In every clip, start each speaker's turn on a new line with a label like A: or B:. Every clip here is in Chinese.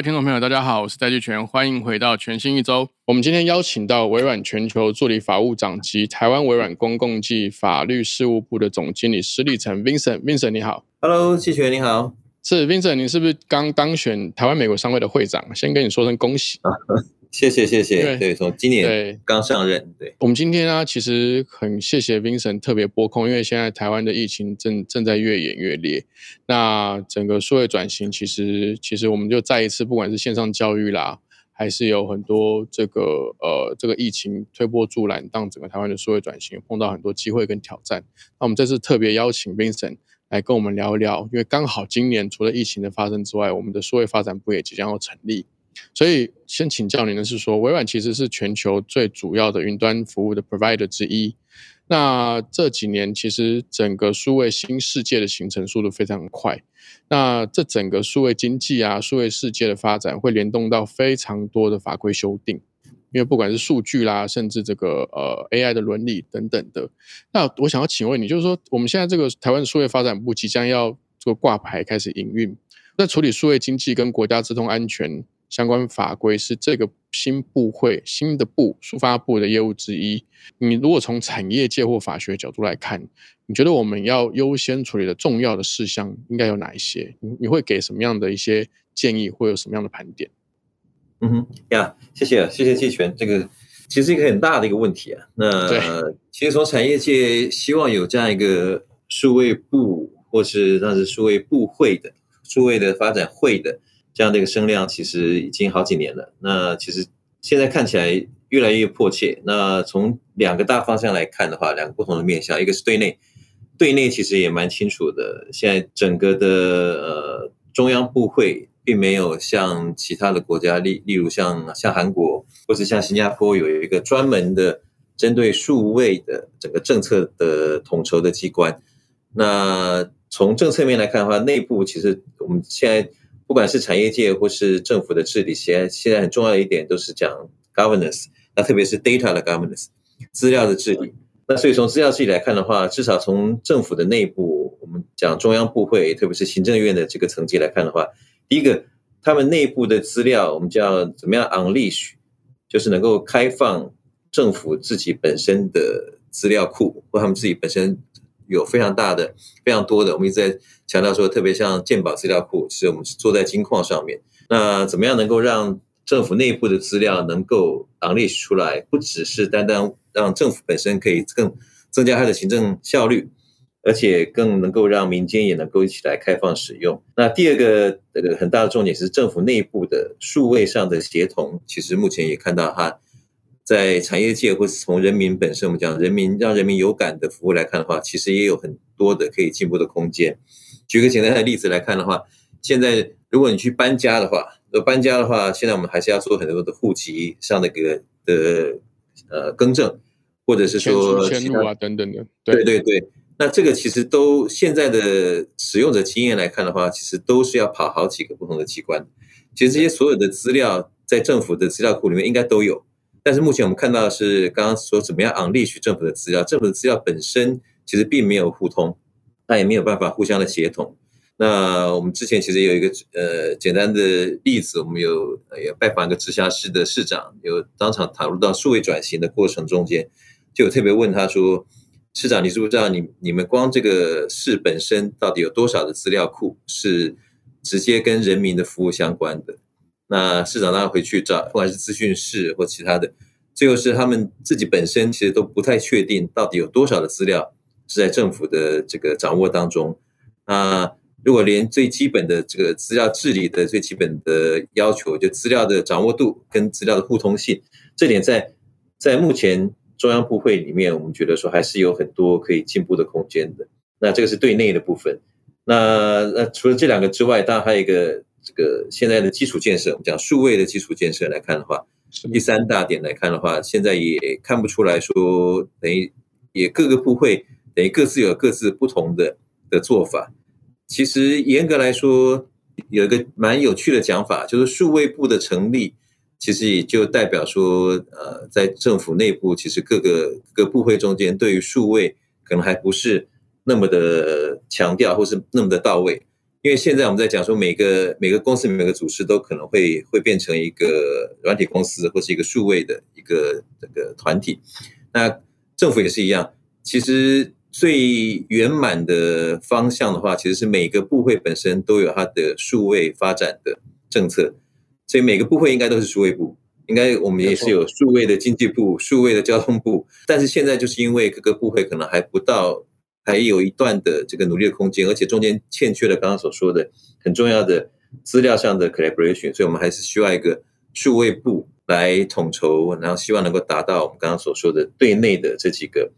A: 位听众朋友，大家好，我是戴季全，欢迎回到全新一周。我们今天邀请到微软全球助理法务长及台湾微软公共暨法律事务部的总经理施立成 Vincent。Vincent 你好
B: ，Hello，季全你好。
A: 是 Vincent，你是不是刚当选台湾美国商会的会长？先跟你说声恭喜。
B: 谢谢谢谢。对，从今年刚上任。对，
A: 我们今天呢，其实很谢谢 Vincent 特别拨空，因为现在台湾的疫情正正在越演越烈。那整个数位转型，其实其实我们就再一次，不管是线上教育啦，还是有很多这个呃这个疫情推波助澜，让整个台湾的数位转型碰到很多机会跟挑战。那我们这次特别邀请 Vincent。来跟我们聊一聊，因为刚好今年除了疫情的发生之外，我们的数位发展部也即将要成立，所以先请教您的是说，微软其实是全球最主要的云端服务的 provider 之一。那这几年其实整个数位新世界的形成速度非常快，那这整个数位经济啊，数位世界的发展会联动到非常多的法规修订。因为不管是数据啦，甚至这个呃 AI 的伦理等等的，那我想要请问你，就是说我们现在这个台湾数位发展部即将要做挂牌开始营运，在处理数位经济跟国家自动安全相关法规是这个新部会新的部数发部的业务之一。你如果从产业界或法学角度来看，你觉得我们要优先处理的重要的事项应该有哪一些？你你会给什么样的一些建议，会有什么样的盘点？
B: 嗯哼呀，谢谢谢谢季全，这个其实一个很大的一个问题啊。那其实从产业界希望有这样一个数位部，或是那是数位部会的数位的发展会的这样的一个声量，其实已经好几年了。那其实现在看起来越来越迫切。那从两个大方向来看的话，两个不同的面向，一个是对内，对内其实也蛮清楚的。现在整个的呃中央部会。并没有像其他的国家，例例如像像韩国或者像新加坡，有一个专门的针对数位的整个政策的统筹的机关。那从政策面来看的话，内部其实我们现在不管是产业界或是政府的治理，现在现在很重要的一点都是讲 governance，那特别是 data 的 governance，资料的治理。那所以从资料治理来看的话，至少从政府的内部，我们讲中央部会，特别是行政院的这个层级来看的话。第一个，他们内部的资料，我们叫怎么样 unleash，就是能够开放政府自己本身的资料库，或他们自己本身有非常大的、非常多的。我们一直在强调说，特别像鉴宝资料库，是我们是坐在金矿上面。那怎么样能够让政府内部的资料能够 unleash 出来，不只是单单让政府本身可以更增加它的行政效率。而且更能够让民间也能够一起来开放使用。那第二个这个很大的重点是政府内部的数位上的协同。其实目前也看到哈，在产业界或是从人民本身，我们讲人民让人民有感的服务来看的话，其实也有很多的可以进步的空间。举个简单的例子来看的话，现在如果你去搬家的话，那搬家的话，现在我们还是要做很多的户籍上的个的呃更正，或者是说
A: 迁入啊等等的。
B: 对对对。那这个其实都现在的使用者经验来看的话，其实都是要跑好几个不同的机关。其实这些所有的资料在政府的资料库里面应该都有，但是目前我们看到的是刚刚说怎么样 unleash 政府的资料，政府的资料本身其实并没有互通，它也没有办法互相的协同。那我们之前其实有一个呃简单的例子，我们有也拜访一个直辖市的市长，有当场讨论到数位转型的过程中间，就有特别问他说。市长，你知不知道你你们光这个市本身到底有多少的资料库是直接跟人民的服务相关的？那市长当然回去找，不管是资讯室或其他的，最后是他们自己本身其实都不太确定到底有多少的资料是在政府的这个掌握当中。那如果连最基本的这个资料治理的最基本的要求，就资料的掌握度跟资料的互通性，这点在在目前。中央部会里面，我们觉得说还是有很多可以进步的空间的。那这个是对内的部分。那那除了这两个之外，当然还有一个这个现在的基础建设，我们讲数位的基础建设来看的话，第三大点来看的话，现在也看不出来说等于也各个部会等于各自有各自不同的的做法。其实严格来说，有一个蛮有趣的讲法，就是数位部的成立，其实也就代表说，呃，在政府内部，其实各个各部会中间对于数位可能还不是那么的强调，或是那么的到位。因为现在我们在讲说，每个每个公司每个组织都可能会会变成一个软体公司，或是一个数位的一个这个团体。那政府也是一样，其实最圆满的方向的话，其实是每个部会本身都有它的数位发展的政策，所以每个部会应该都是数位部，应该我们也是有数位的经济部、数位的交通部，但是现在就是因为各个部会可能还不到。还有一段的这个努力的空间，而且中间欠缺了刚刚所说的很重要的资料上的 collaboration，所以我们还是需要一个数位部来统筹，然后希望能够达到我们刚刚所说的对内的这几个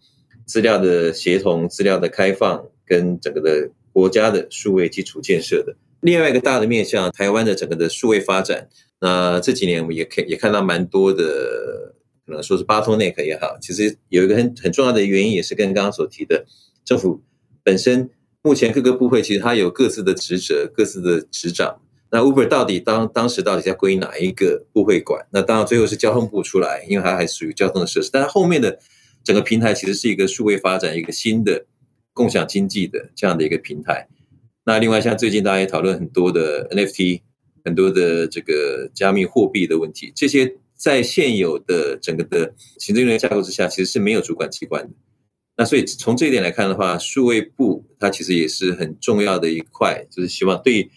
B: 资料的协同、资料的开放跟整个的国家的数位基础建设的。另外一个大的面向，台湾的整个的数位发展，那这几年我们也可也看到蛮多的，可能说是巴托内克也好，其实有一个很很重要的原因，也是跟刚刚所提的。政府本身目前各个部会其实它有各自的职责、各自的职掌。那 Uber 到底当当时到底在归哪一个部会管？那当然最后是交通部出来，因为它还属于交通的设施。但是后面的整个平台其实是一个数位发展、一个新的共享经济的这样的一个平台。那另外像最近大家也讨论很多的 NFT、很多的这个加密货币的问题，这些在现有的整个的行政院架构之下，其实是没有主管机关的。那所以从这一点来看的话，数位部它其实也是很重要的一块，就是希望对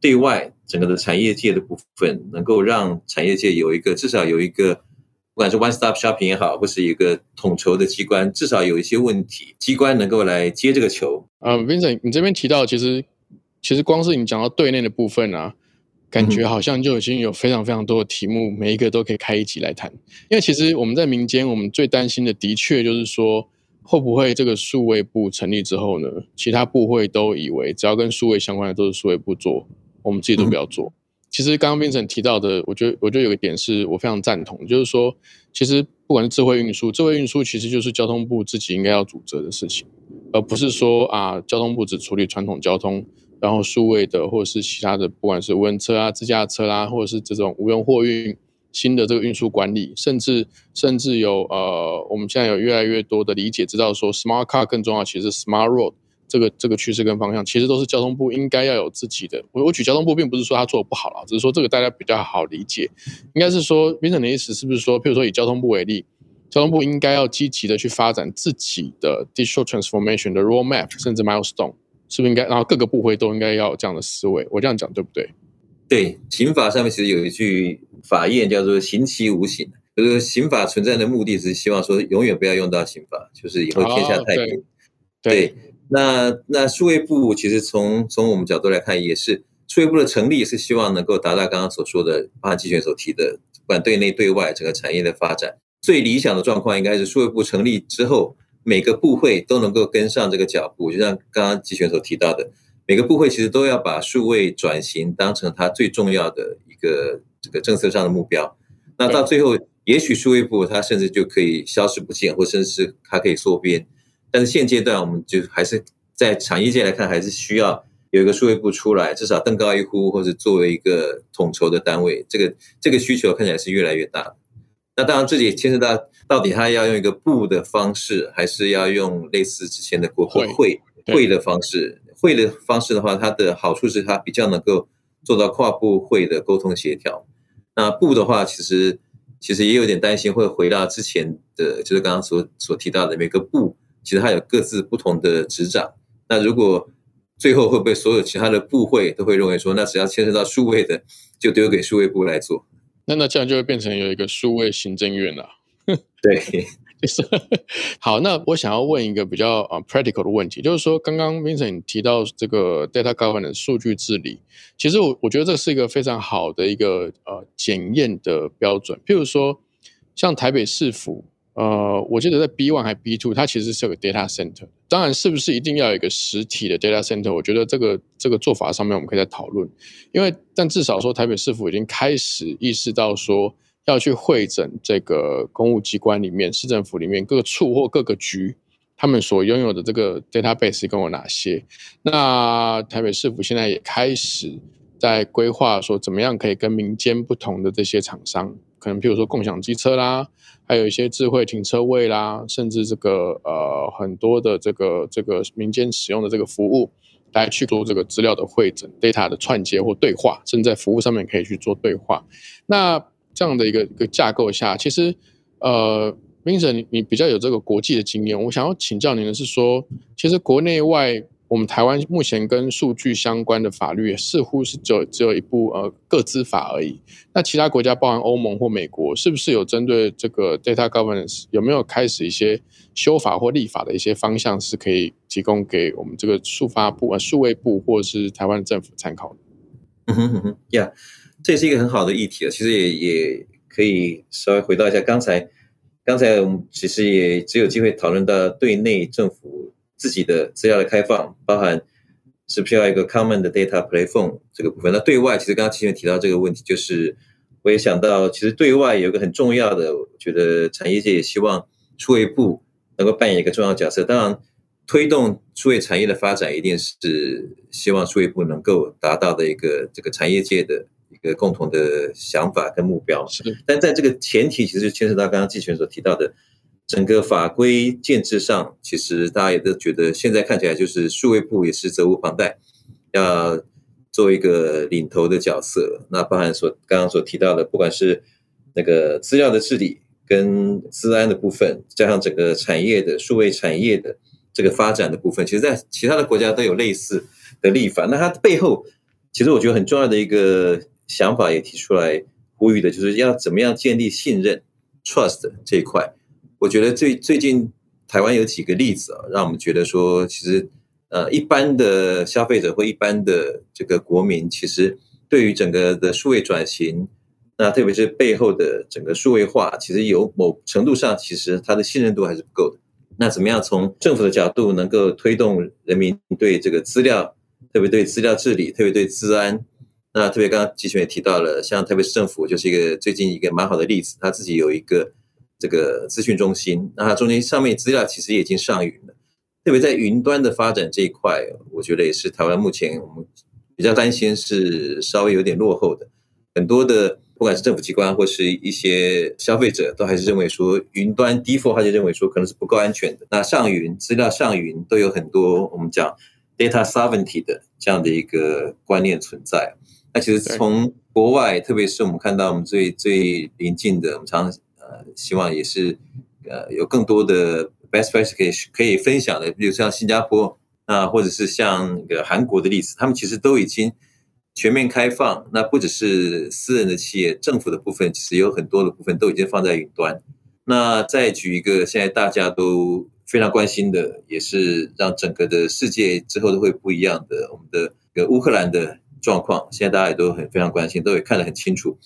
B: 对外整个的产业界的部分，能够让产业界有一个至少有一个，不管是 one stop shopping 也好，或是一个统筹的机关，至少有一些问题，机关能够来接这个球。
A: 啊，Vincent，你这边提到，其实其实光是你讲到对内的部分啊，感觉好像就已经有非常非常多的题目，每一个都可以开一集来谈。因为其实我们在民间，我们最担心的，的确就是说。会不会这个数位部成立之后呢？其他部会都以为只要跟数位相关的都是数位部做，我们自己都不要做。其实刚刚编程提到的，我觉得我觉得有个点是我非常赞同，就是说，其实不管是智慧运输，智慧运输其实就是交通部自己应该要主责的事情，而不是说啊，交通部只处理传统交通，然后数位的或者是其他的，不管是无人车啊、自驾车啦，或者是这种无人货运。新的这个运输管理，甚至甚至有呃，我们现在有越来越多的理解，知道说 smart car 更重要，其实 smart road 这个这个趋势跟方向，其实都是交通部应该要有自己的。我我举交通部，并不是说他做的不好了，只是说这个大家比较好理解。应该是说，Vincent 的意思是不是说，譬如说以交通部为例，交通部应该要积极的去发展自己的 digital transformation 的 roadmap，甚至 milestone，是不是应该？然后各个部会都应该要有这样的思维。我这样讲对不对？
B: 对，刑法上面其实有一句法谚叫做“刑其无形”，就是刑法存在的目的是希望说永远不要用到刑法，就是以后天下太平。对，那那数位部其实从从我们角度来看，也是数位部的成立是希望能够达到刚刚所说的，包含季选所提的，不管对内对外整个产业的发展，最理想的状况应该是数位部成立之后，每个部会都能够跟上这个脚步，就像刚刚季选所提到的。每个部会其实都要把数位转型当成它最重要的一个这个政策上的目标。那到最后，也许数位部它甚至就可以消失不见，或甚至是它可以缩编。但是现阶段，我们就还是在产业界来看，还是需要有一个数位部出来，至少登高一呼，或者作为一个统筹的单位。这个这个需求看起来是越来越大。那当然，这也牵涉到到底他要用一个部的方式，还是要用类似之前的国会会会的方式。会的方式的话，它的好处是它比较能够做到跨部会的沟通协调。那部的话，其实其实也有点担心会回到之前的，就是刚刚所所提到的每个部，其实它有各自不同的执掌。那如果最后会不会所有其他的部会都会认为说，那只要牵涉到数位的，就丢给数位部来做？
A: 那那这样就会变成有一个数位行政院了。
B: 对。
A: 是好，那我想要问一个比较啊 practical 的问题，就是说刚刚 Vincent 提到这个 data governance 数据治理，其实我我觉得这是一个非常好的一个呃检验的标准。譬如说，像台北市府，呃，我记得在 B one 还 B two，它其实是有个 data center。当然，是不是一定要有一个实体的 data center？我觉得这个这个做法上面我们可以再讨论。因为但至少说台北市府已经开始意识到说。要去会诊这个公务机关里面、市政府里面各个处或各个局，他们所拥有的这个 database 跟有哪些。那台北市府现在也开始在规划说，怎么样可以跟民间不同的这些厂商，可能譬如说共享机车啦，还有一些智慧停车位啦，甚至这个呃很多的这个这个民间使用的这个服务。来去做这个资料的会诊、data 的串接或对话，甚至在服务上面可以去做对话。那这样的一个一个架构下，其实呃，Vincent，你你比较有这个国际的经验，我想要请教您的是说，其实国内外。我们台湾目前跟数据相关的法律似乎是只有只有一部呃个资法而已。那其他国家，包含欧盟或美国，是不是有针对这个 data governance 有没有开始一些修法或立法的一些方向，是可以提供给我们这个数发部呃数位部或是台湾政府参考的？
B: 嗯哼哼哼，呀，这也是一个很好的议题啊。其实也也可以稍微回到一下刚才，刚才我们其实也只有机会讨论到对内政府。自己的资料的开放，包含是不是要一个 common 的 data platform 这个部分。那对外，其实刚刚齐源提到这个问题，就是我也想到，其实对外有一个很重要的，我觉得产业界也希望数位部能够扮演一个重要角色。当然，推动数位产业的发展，一定是希望数位部能够达到的一个这个产业界的一个共同的想法跟目标。
A: 是，
B: 但在这个前提，其实牵涉到刚刚季权所提到的。整个法规建制上，其实大家也都觉得，现在看起来就是数位部也是责无旁贷，要做一个领头的角色。那包含所刚刚所提到的，不管是那个资料的治理跟资安的部分，加上整个产业的数位产业的这个发展的部分，其实在其他的国家都有类似的立法。那它背后，其实我觉得很重要的一个想法也提出来呼吁的，就是要怎么样建立信任 （trust） 这一块。我觉得最最近台湾有几个例子啊，让我们觉得说，其实呃，一般的消费者或一般的这个国民，其实对于整个的数位转型，那特别是背后的整个数位化，其实有某程度上，其实他的信任度还是不够的。那怎么样从政府的角度能够推动人民对这个资料，特别对资料治理，特别对治安，那特别刚刚季群也提到了，像特别是政府就是一个最近一个蛮好的例子，他自己有一个。这个资讯中心，那它中间上面资料其实也已经上云了，特别在云端的发展这一块，我觉得也是台湾目前我们比较担心是稍微有点落后的。很多的不管是政府机关或是一些消费者，都还是认为说云端 default 他就认为说可能是不够安全的。那上云资料上云都有很多我们讲 data sovereignty 的这样的一个观念存在。那其实从国外，特别是我们看到我们最最临近的，我们常。希望也是，呃，有更多的 best practice 可以可以分享的，比如像新加坡啊，或者是像那个韩国的例子，他们其实都已经全面开放。那不只是私人的企业，政府的部分其实有很多的部分都已经放在云端。那再举一个现在大家都非常关心的，也是让整个的世界之后都会不一样的，我们的个乌克兰的状况，现在大家也都很非常关心，都也看得很清楚，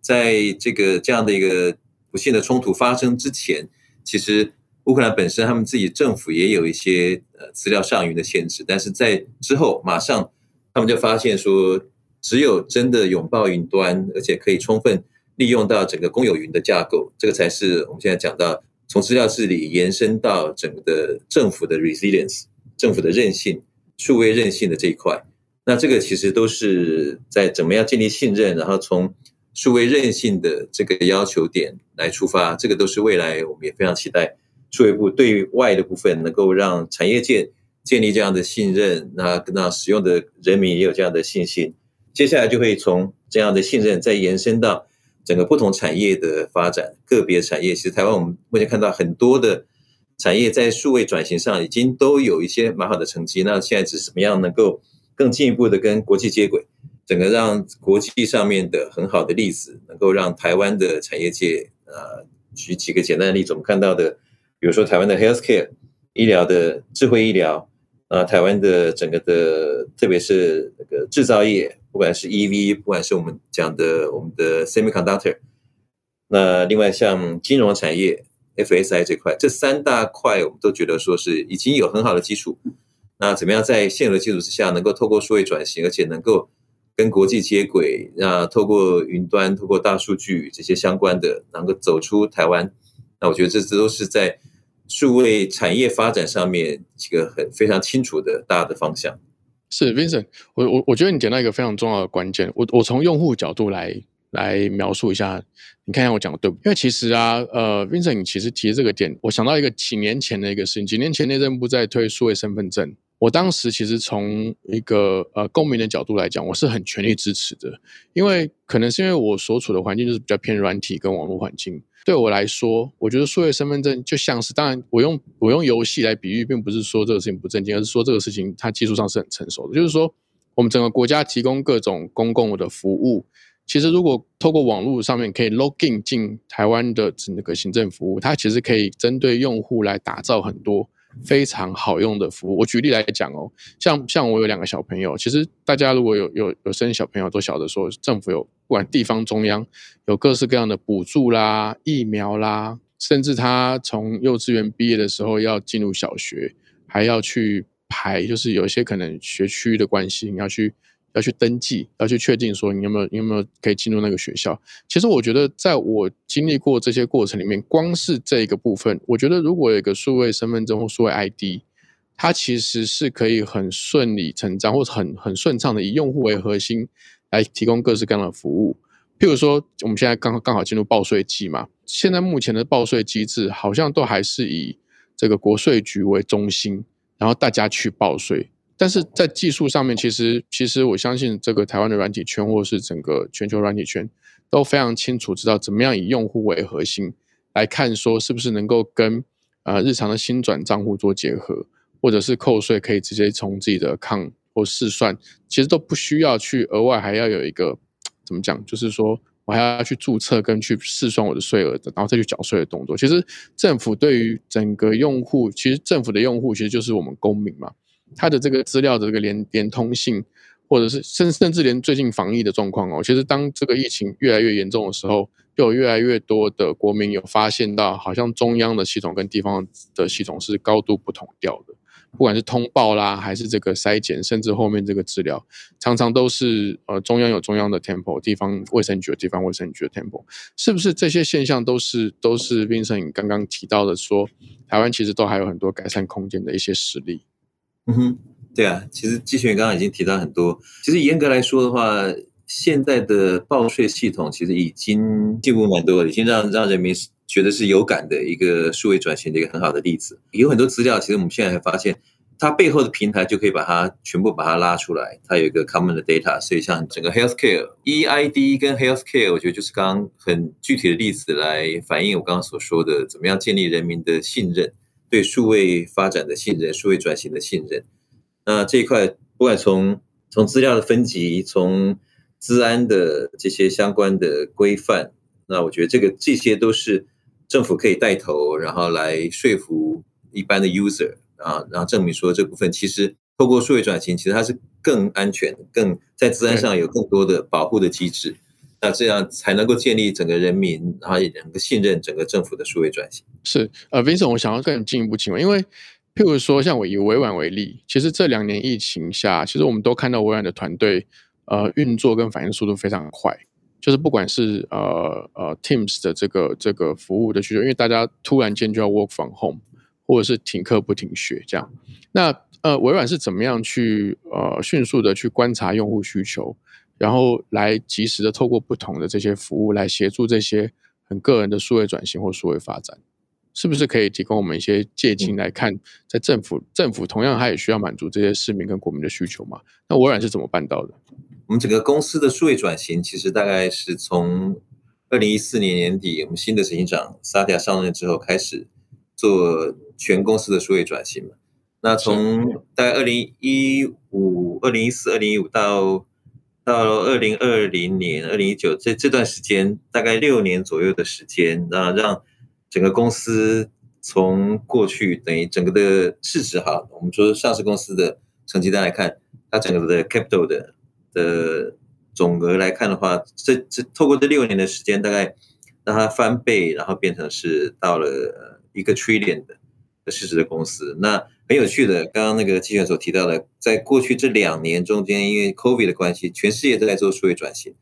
B: 在这个这样的一个。不幸的冲突发生之前，其实乌克兰本身他们自己政府也有一些呃资料上云的限制，但是在之后马上他们就发现说，只有真的拥抱云端，而且可以充分利用到整个公有云的架构，这个才是我们现在讲到从资料治理延伸到整个的政府的 resilience，政府的韧性、数位韧性的这一块。那这个其实都是在怎么样建立信任，然后从数位韧性的这个要求点来出发，这个都是未来我们也非常期待数位部对外的部分能够让产业界建立这样的信任，那那使用的人民也有这样的信心。接下来就会从这样的信任再延伸到整个不同产业的发展，个别产业。其实台湾我们目前看到很多的产业在数位转型上已经都有一些蛮好的成绩，那现在只是怎么样能够更进一步的跟国际接轨。整个让国际上面的很好的例子，能够让台湾的产业界，呃，举几个简单的例子，我们看到的，比如说台湾的 healthcare 医疗的智慧医疗，啊，台湾的整个的，特别是那个制造业，不管是 EV，不管是我们讲的我们的 semiconductor，那另外像金融产业 FSI 这块，这三大块我们都觉得说是已经有很好的基础，那怎么样在现有的基础之下，能够透过数位转型，而且能够跟国际接轨，那透过云端、透过大数据这些相关的，能够走出台湾，那我觉得这这都是在数位产业发展上面几个很非常清楚的大的方向。
A: 是 Vincent，我我我觉得你讲到一个非常重要的关键。我我从用户角度来来描述一下，你看一下我讲的对不？因为其实啊，呃，Vincent，你其实提这个点，我想到一个几年前的一个事情。几年前内政部在推数位身份证，我当时其实从一个呃公民的角度来讲，我是很全力支持的，因为可能是因为我所处的环境就是比较偏软体跟网络环境。对我来说，我觉得数位身份证就像是，当然我用我用游戏来比喻，并不是说这个事情不正经，而是说这个事情它技术上是很成熟的。就是说，我们整个国家提供各种公共的服务，其实如果透过网络上面可以 login 进台湾的那个行政服务，它其实可以针对用户来打造很多。非常好用的服务。我举例来讲哦，像像我有两个小朋友，其实大家如果有有有生小朋友，都晓得说，政府有不管地方中央有各式各样的补助啦、疫苗啦，甚至他从幼稚园毕业的时候要进入小学，还要去排，就是有一些可能学区的关系，你要去。要去登记，要去确定说你有没有你有没有可以进入那个学校。其实我觉得，在我经历过这些过程里面，光是这一个部分，我觉得如果有一个数位身份证或数位 ID，它其实是可以很顺理成章或者很很顺畅的以用户为核心来提供各式各样的服务。譬如说，我们现在刚刚好进入报税季嘛，现在目前的报税机制好像都还是以这个国税局为中心，然后大家去报税。但是在技术上面，其实其实我相信这个台湾的软体圈，或是整个全球软体圈，都非常清楚知道怎么样以用户为核心来看，说是不是能够跟呃日常的新转账户做结合，或者是扣税可以直接从自己的抗或试算，其实都不需要去额外还要有一个怎么讲，就是说我还要去注册跟去试算我的税额的，然后再去缴税的动作。其实政府对于整个用户，其实政府的用户其实就是我们公民嘛。它的这个资料的这个连连通性，或者是甚甚至连最近防疫的状况哦，其实当这个疫情越来越严重的时候，就有越来越多的国民有发现到，好像中央的系统跟地方的系统是高度不同调的，不管是通报啦，还是这个筛检，甚至后面这个治疗，常常都是呃中央有中央的 tempo，地方卫生局有地方卫生局的 tempo，是不是这些现象都是都是 Vincent 刚刚提到的说，台湾其实都还有很多改善空间的一些实例。
B: 嗯哼，对啊，其实季璇刚刚已经提到很多。其实严格来说的话，现在的报税系统其实已经进步蛮多，已经让让人民觉得是有感的一个数位转型的一个很好的例子。有很多资料，其实我们现在还发现，它背后的平台就可以把它全部把它拉出来，它有一个 common 的 data。所以像整个 healthcare EID 跟 healthcare，我觉得就是刚刚很具体的例子来反映我刚刚所说的，怎么样建立人民的信任。对数位发展的信任，数位转型的信任，那这一块不管从从资料的分级，从资安的这些相关的规范，那我觉得这个这些都是政府可以带头，然后来说服一般的 user 啊，然后证明说这部分其实透过数位转型，其实它是更安全、更在资安上有更多的保护的机制。那这样才能够建立整个人民，然后也能够信任整个政府的数位转型。
A: 是，呃，Vincent，我想要更进一步请问，因为譬如说，像我以微软为例，其实这两年疫情下，其实我们都看到微软的团队，呃，运作跟反应速度非常快，就是不管是呃呃 Teams 的这个这个服务的需求，因为大家突然间就要 work from home，或者是停课不停学这样，那呃，微软是怎么样去呃迅速的去观察用户需求？然后来及时的透过不同的这些服务来协助这些很个人的数位转型或数位发展，是不是可以提供我们一些借鉴来看，在政府政府同样它也需要满足这些市民跟国民的需求嘛？那微软是怎么办到的？
B: 我们整个公司的数位转型其实大概是从二零一四年年底我们新的执行长萨迪亚上任之后开始做全公司的数位转型嘛。那从大概二零一五、二零一四、二零一五到到二零二零年、二零一九这这段时间，大概六年左右的时间，那让整个公司从过去等于整个的市值哈，我们说上市公司的成绩单来看，它整个的 capital 的的总额来看的话，这这透过这六年的时间，大概让它翻倍，然后变成是到了一个 trillion 的市值的公司，那。很有趣的，刚刚那个季选所提到的，在过去这两年中间，因为 COVID 的关系，全世界都在做数位转型。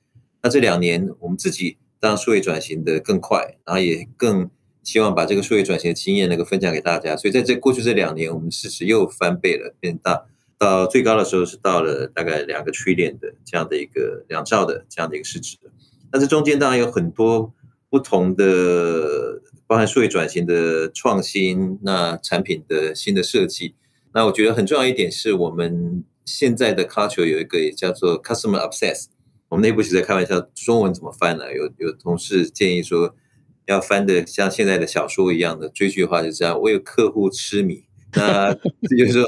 B: 那这两年，我们自己当数位转型的更快，然后也更希望把这个数位转型的经验能够分享给大家。所以在这过去这两年，我们市值又翻倍了，变大。到最高的时候是到了大概两个 trillion 的这样的一个两兆的这样的一个市值，那这中间当然有很多不同的，包含数位转型的创新，那产品的新的设计，那我觉得很重要一点是我们现在的 culture 有一个也叫做 customer obsess，我们内部其实在开玩笑，中文怎么翻呢？有有同事建议说要翻的像现在的小说一样的追剧的话，就这样为客户痴迷。那这就是说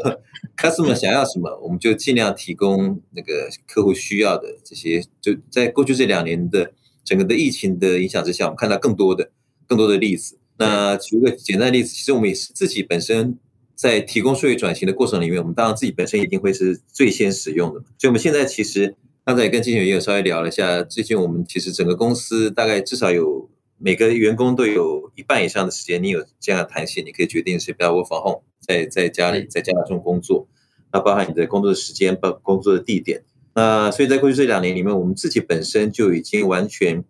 B: ，customer 想要什么，我们就尽量提供那个客户需要的这些。就在过去这两年的整个的疫情的影响之下，我们看到更多的、更多的例子。那举个简单的例子，其实我们也是自己本身在提供数据转型的过程里面，我们当然自己本身一定会是最先使用的。所以我们现在其实刚才也跟金选也有稍微聊了一下，最近我们其实整个公司大概至少有每个员工都有一半以上的时间，你有这样的弹性，你可以决定是不要 work from home。在在家里，在家中工作，那包含你的工作的时间，包工作的地点。那所以在过去这两年里面，我们自己本身就已经完全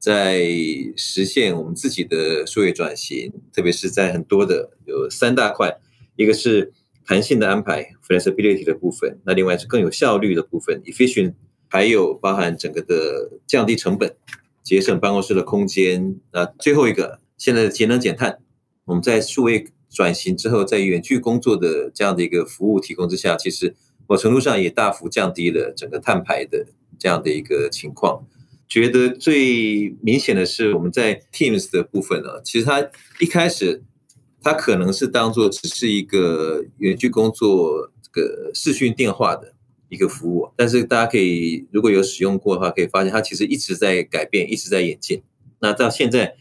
B: 在实现我们自己的数位转型，特别是在很多的有三大块，一个是弹性的安排 （flexibility） 的部分，那另外是更有效率的部分 （efficient），还有包含整个的降低成本、节省办公室的空间。那最后一个，现在的节能减碳，我们在数位。转型之后，在远距工作的这样的一个服务提供之下，其实某程度上也大幅降低了整个碳排的这样的一个情况。觉得最明显的是，我们在 Teams 的部分呢，其实它一开始它可能是当做只是一个远距工作这个视讯电话的一个服务，但是大家可以如果有使用过的话，可以发现它其实一直在改变，一直在演进。那到现在。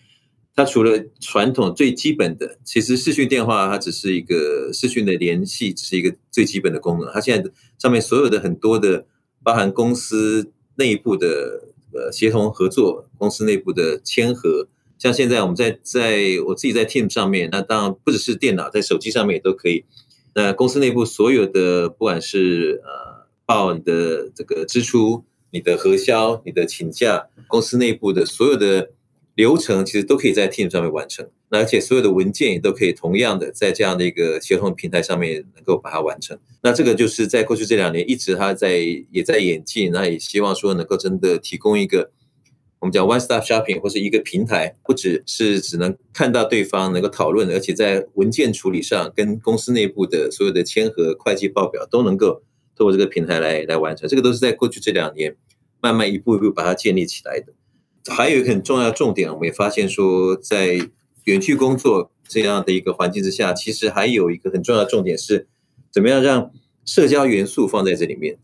B: 它除了传统最基本的，其实视讯电话它只是一个视讯的联系，只是一个最基本的功能。它现在上面所有的很多的，包含公司内部的呃协同合作，公司内部的签合，像现在我们在在我自己在 Team 上面，那当然不只是电脑，在手机上面也都可以。那公司内部所有的，不管是呃报你的这个支出、你的核销、你的请假，公司内部的所有的。流程其实都可以在 Team 上面完成，那而且所有的文件也都可以同样的在这样的一个协同平台上面能够把它完成。那这个就是在过去这两年一直它在也在演进，那也希望说能够真的提供一个我们讲 One Stop Shopping 或是一个平台，不只是只能看到对方能够讨论，而且在文件处理上跟公司内部的所有的签合、会计报表都能够通过这个平台来来完成。这个都是在过去这两年慢慢一步一步把它建立起来的。还有一个很重要重点，我们也发现说，在远距工作这样的一个环境之下，其实还有一个很重要的重点是，怎么样让社交元素放在这里面。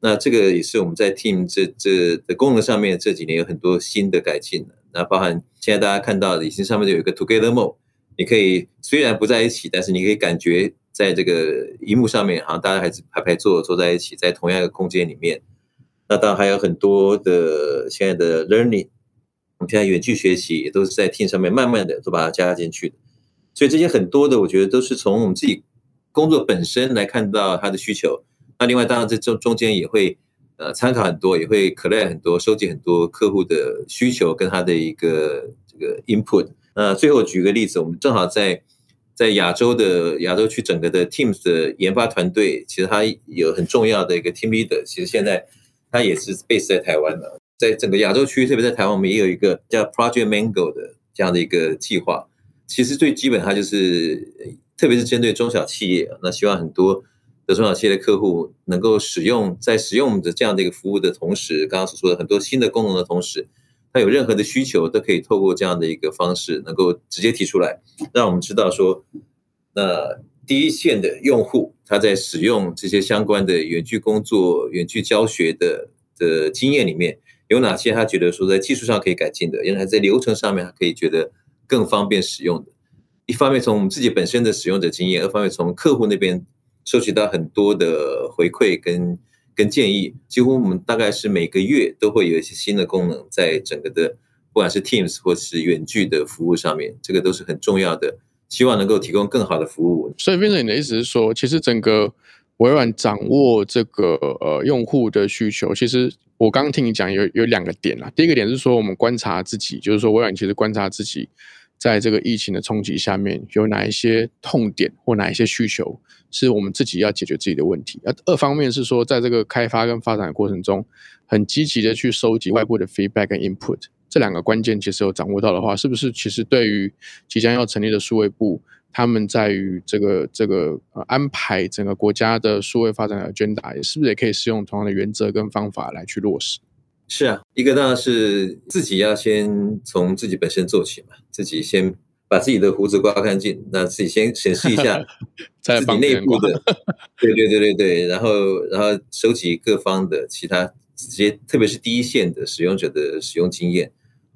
B: 那这个也是我们在 Team 这这的功能上面这几年有很多新的改进。那包含现在大家看到的，已经上面有一个 Together Mode，你可以虽然不在一起，但是你可以感觉在这个荧幕上面，好像大家还是排排坐坐在一起，在同样一个空间里面。那当然还有很多的现在的 Learning。我们现在远距学习也都是在 Team 上面慢慢的都把它加进去的，所以这些很多的，我觉得都是从我们自己工作本身来看到它的需求。那另外当然这中中间也会呃参考很多，也会 collect 很多，收集很多客户的需求跟他的一个这个 input。那最后举个例子，我们正好在在亚洲的亚洲区整个的 Teams 的研发团队，其实它有很重要的一个 team leader，其实现在他也是 base 在台湾的。在整个亚洲区，特别在台湾，我们也有一个叫 Project Mango 的这样的一个计划。其实最基本，它就是特别是针对中小企业，那希望很多的中小企业的客户能够使用，在使用我们的这样的一个服务的同时，刚刚所说的很多新的功能的同时，它有任何的需求，都可以透过这样的一个方式，能够直接提出来，让我们知道说，那第一线的用户他在使用这些相关的远距工作、远距教学的的经验里面。有哪些他觉得说在技术上可以改进的，原来在流程上面他可以觉得更方便使用的。一方面从我们自己本身的使用者经验，二方面从客户那边收集到很多的回馈跟跟建议。几乎我们大概是每个月都会有一些新的功能，在整个的不管是 Teams 或是远距的服务上面，这个都是很重要的，希望能够提供更好的服务。
A: 所以变成你的意思是说，其实整个微软掌握这个呃用户的需求，其实。我刚听你讲有有两个点啦，第一个点是说我们观察自己，就是说微软其实观察自己在这个疫情的冲击下面，有哪一些痛点或哪一些需求，是我们自己要解决自己的问题。而二方面是说，在这个开发跟发展的过程中，很积极的去收集外部的 feedback 跟 input，这两个关键其实有掌握到的话，是不是其实对于即将要成立的数位部，他们在于这个这个呃安排整个国家的数位发展的 agenda，也是不是也可以适用同样的原则跟方法来去落实？
B: 是啊，一个当然是自己要先从自己本身做起嘛，自己先把自己的胡子刮干净，那自己先审视一下 自己内部的，对对对对对，然后然后收集各方的其他直接，特别是第一线的使用者的使用经验，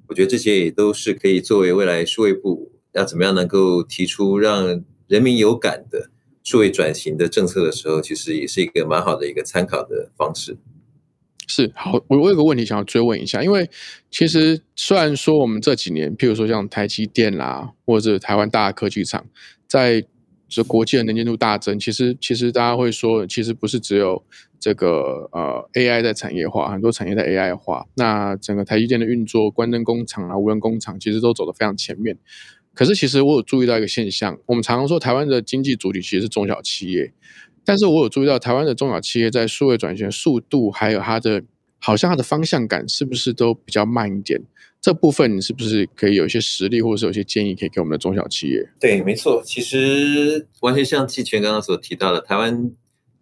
B: 我觉得这些也都是可以作为未来数位部要怎么样能够提出让人民有感的数位转型的政策的时候，其实也是一个蛮好的一个参考的方式。
A: 是好，我我有个问题想要追问一下，因为其实虽然说我们这几年，譬如说像台积电啦，或者台湾大科技厂，在这国际的能见度大增，其实其实大家会说，其实不是只有这个呃 AI 在产业化，很多产业在 AI 化，那整个台积电的运作、关灯工厂啊、无人工厂，其实都走得非常前面。可是其实我有注意到一个现象，我们常常说台湾的经济主体其实是中小企业。但是我有注意到，台湾的中小企业在数位转型速度，还有它的，好像它的方向感，是不是都比较慢一点？这部分你是不是可以有一些实力，或者是有些建议可以给我们的中小企业？
B: 对，没错，其实完全像季全刚刚所提到的，台湾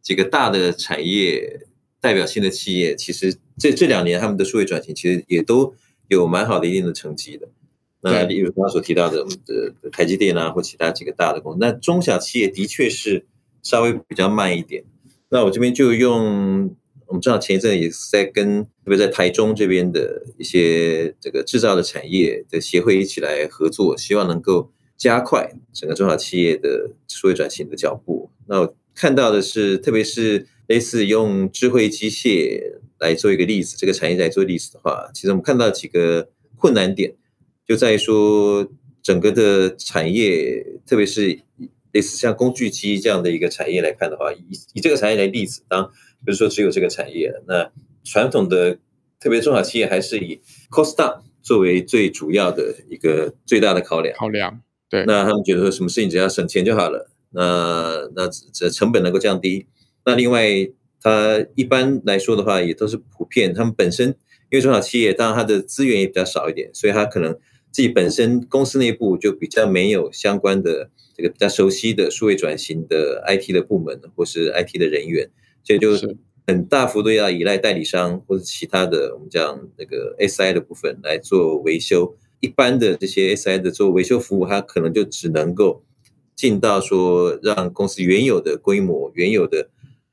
B: 几个大的产业代表性的企业，其实这这两年他们的数位转型，其实也都有蛮好的一定的成绩的。那例如刚刚所提到的，我们的台积电啊，或其他几个大的公司，那中小企业的确是。稍微比较慢一点，那我这边就用我们知道前一阵也是在跟特别在台中这边的一些这个制造的产业的协会一起来合作，希望能够加快整个中小企业的数位转型的脚步。那我看到的是，特别是类似用智慧机械来做一个例子，这个产业来做例子的话，其实我们看到几个困难点，就在于说整个的产业，特别是。类似像工具机这样的一个产业来看的话，以以这个产业来例子，当比如说只有这个产业，那传统的特别中小企业还是以 cost down 作为最主要的一个最大的考量。
A: 考量对，
B: 那他们觉得说什么事情只要省钱就好了，那那这成本能够降低。那另外，它一般来说的话，也都是普遍，他们本身因为中小企业，当然它的资源也比较少一点，所以它可能自己本身公司内部就比较没有相关的。这个比较熟悉的数位转型的 IT 的部门或是 IT 的人员，所以就很大幅度要依赖代理商或者其他的我们讲那个 SI 的部分来做维修。一般的这些 SI 的做维修服务，它可能就只能够进到说让公司原有的规模、原有的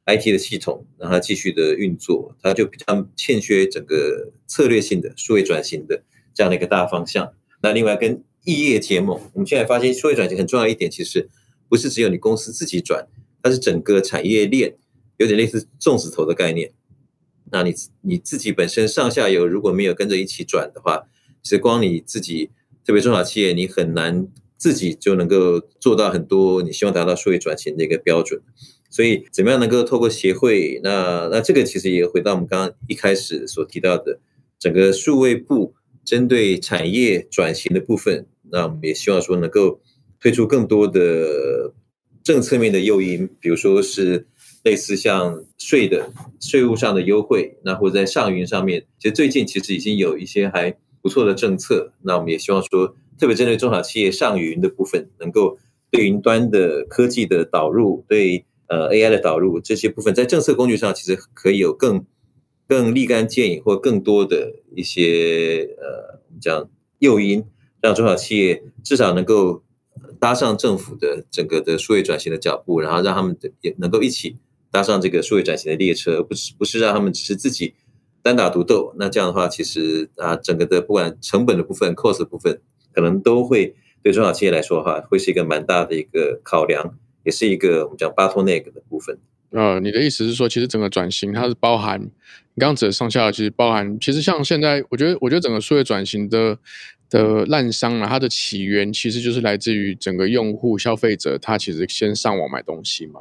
B: IT 的系统让它继续的运作，它就比较欠缺整个策略性的数位转型的这样的一个大方向。那另外跟异业结盟，我们现在发现数位转型很重要一点，其实不是只有你公司自己转，它是整个产业链，有点类似粽子头的概念。那你你自己本身上下游如果没有跟着一起转的话，其实光你自己特别中小企业，你很难自己就能够做到很多你希望达到数位转型的一个标准。所以怎么样能够透过协会？那那这个其实也回到我们刚刚一开始所提到的整个数位部针对产业转型的部分。那我们也希望说能够推出更多的政策面的诱因，比如说是类似像税的税务上的优惠，那或者在上云上面，其实最近其实已经有一些还不错的政策。那我们也希望说，特别针对中小企业上云的部分，能够对云端的科技的导入，对呃 AI 的导入这些部分，在政策工具上其实可以有更更立竿见影或更多的一些呃我们讲诱因。让中小企业至少能够搭上政府的整个的数位转型的脚步，然后让他们也能够一起搭上这个数位转型的列车，不是不是让他们只是自己单打独斗。那这样的话，其实啊，整个的不管成本的部分、cost 的部分，可能都会对中小企业来说哈，会是一个蛮大的一个考量，也是一个我们讲巴托内克的部分。
A: 呃，你的意思是说，其实整个转型它是包含你刚刚指的上下，其实包含，其实像现在，我觉得，我觉得整个数位转型的的烂商啊，它的起源其实就是来自于整个用户消费者，他其实先上网买东西嘛，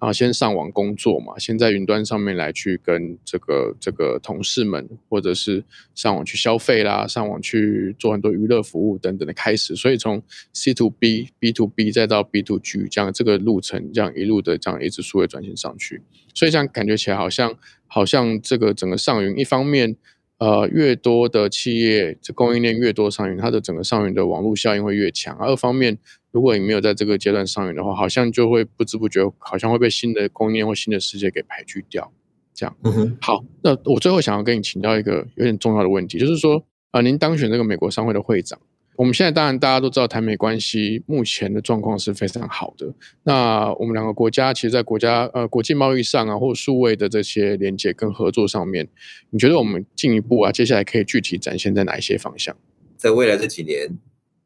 A: 然后先上网工作嘛，先在云端上面来去跟这个这个同事们，或者是上网去消费啦，上网去做很多娱乐服务等等的开始，所以从 C to B、B to B 再到 B to G 这样这个路程，这样一路的这样一直数位转型上去，所以这样感觉起来好像好像这个整个上云一方面。呃，越多的企业，这供应链越多上云，它的整个上云的网络效应会越强。二方面，如果你没有在这个阶段上云的话，好像就会不知不觉，好像会被新的供应链或新的世界给排拒掉。这样，好，那我最后想要跟你请教一个有点重要的问题，就是说，啊，您当选这个美国商会的会长。我们现在当然大家都知道，台美关系目前的状况是非常好的。那我们两个国家其实，在国家呃国际贸易上啊，或数位的这些连接跟合作上面，你觉得我们进一步啊，接下来可以具体展现在哪一些方向？
B: 在未来这几年，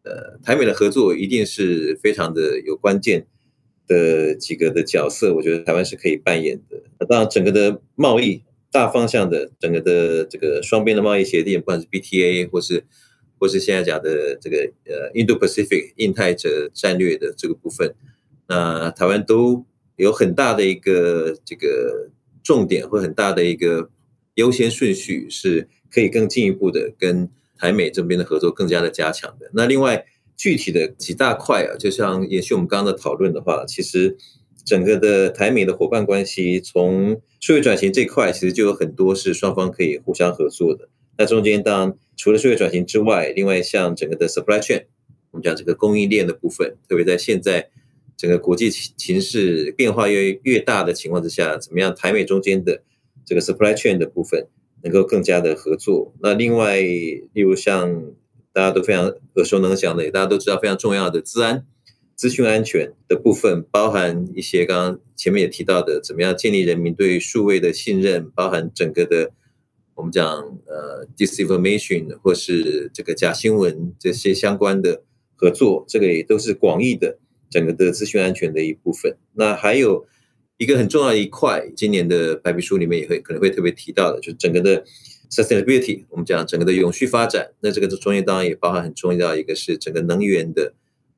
B: 呃，台美的合作一定是非常的有关键的几个的角色，我觉得台湾是可以扮演的。那当然，整个的贸易大方向的，整个的这个双边的贸易协定，不管是 BTA 或是或是现在讲的这个呃印度 -Pacific 印太者战略的这个部分，那台湾都有很大的一个这个重点或很大的一个优先顺序，是可以更进一步的跟台美这边的合作更加的加强的。那另外具体的几大块啊，就像延续我们刚刚的讨论的话，其实整个的台美的伙伴关系，从数位转型这块，其实就有很多是双方可以互相合作的。那中间当然除了数位转型之外，另外像整个的 supply chain，我们讲这个供应链的部分，特别在现在整个国际形势变化越越大的情况之下，怎么样台美中间的这个 supply chain 的部分能够更加的合作？那另外，例如像大家都非常耳熟能详的，大家都知道非常重要的资安、资讯安全的部分，包含一些刚刚前面也提到的，怎么样建立人民对数位的信任，包含整个的。我们讲呃，disinformation 或是这个假新闻这些相关的合作，这个也都是广义的整个的资讯安全的一部分。那还有一个很重要的一块，今年的白皮书里面也会可能会特别提到的，就是整个的 sustainability。我们讲整个的永续发展，那这个中间当然也包含很重要一个是整个能源的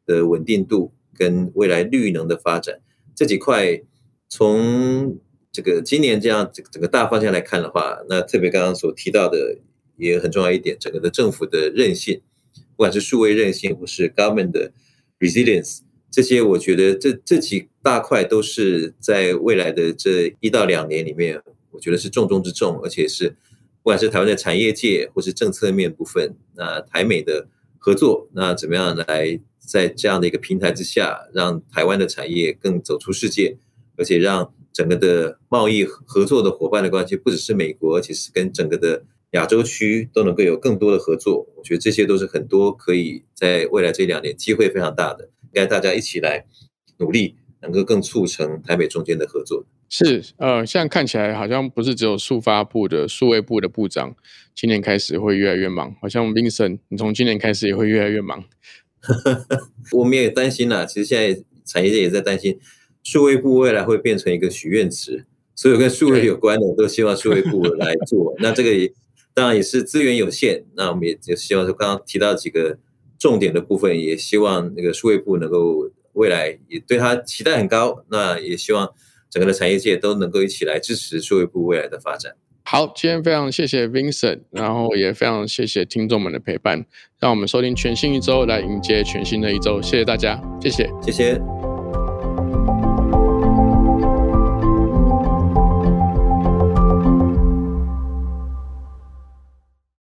B: 的稳定度跟未来绿能的发展这几块从。这个今年这样整整个大方向来看的话，那特别刚刚所提到的也很重要一点，整个的政府的韧性，不管是数位韧性或是 government 的 resilience，这些我觉得这这几大块都是在未来的这一到两年里面，我觉得是重中之重，而且是不管是台湾的产业界或是政策面部分，那台美的合作，那怎么样来在这样的一个平台之下，让台湾的产业更走出世界，而且让。整个的贸易合作的伙伴的关系，不只是美国，其实跟整个的亚洲区都能够有更多的合作。我觉得这些都是很多可以在未来这两年机会非常大的，应该大家一起来努力，能够更促成台美中间的合作。
A: 是，呃，现在看起来好像不是只有数发部的数位部的部长今年开始会越来越忙，好像 Vincent，你从今年开始也会越来越忙。
B: 我们也担心了，其实现在产业界也在担心。数位部未来会变成一个许愿池，所有跟数位有关的都希望数位部来做。那这个也当然也是资源有限，那我们也就希望说刚刚提到几个重点的部分，也希望那个数位部能够未来也对它期待很高。那也希望整个的产业界都能够一起来支持数位部未来的发展。
A: 好，今天非常谢谢 Vincent，然后也非常谢谢听众们的陪伴，让我们收听全新一周来迎接全新的一周。谢谢大家，谢谢，
B: 谢谢。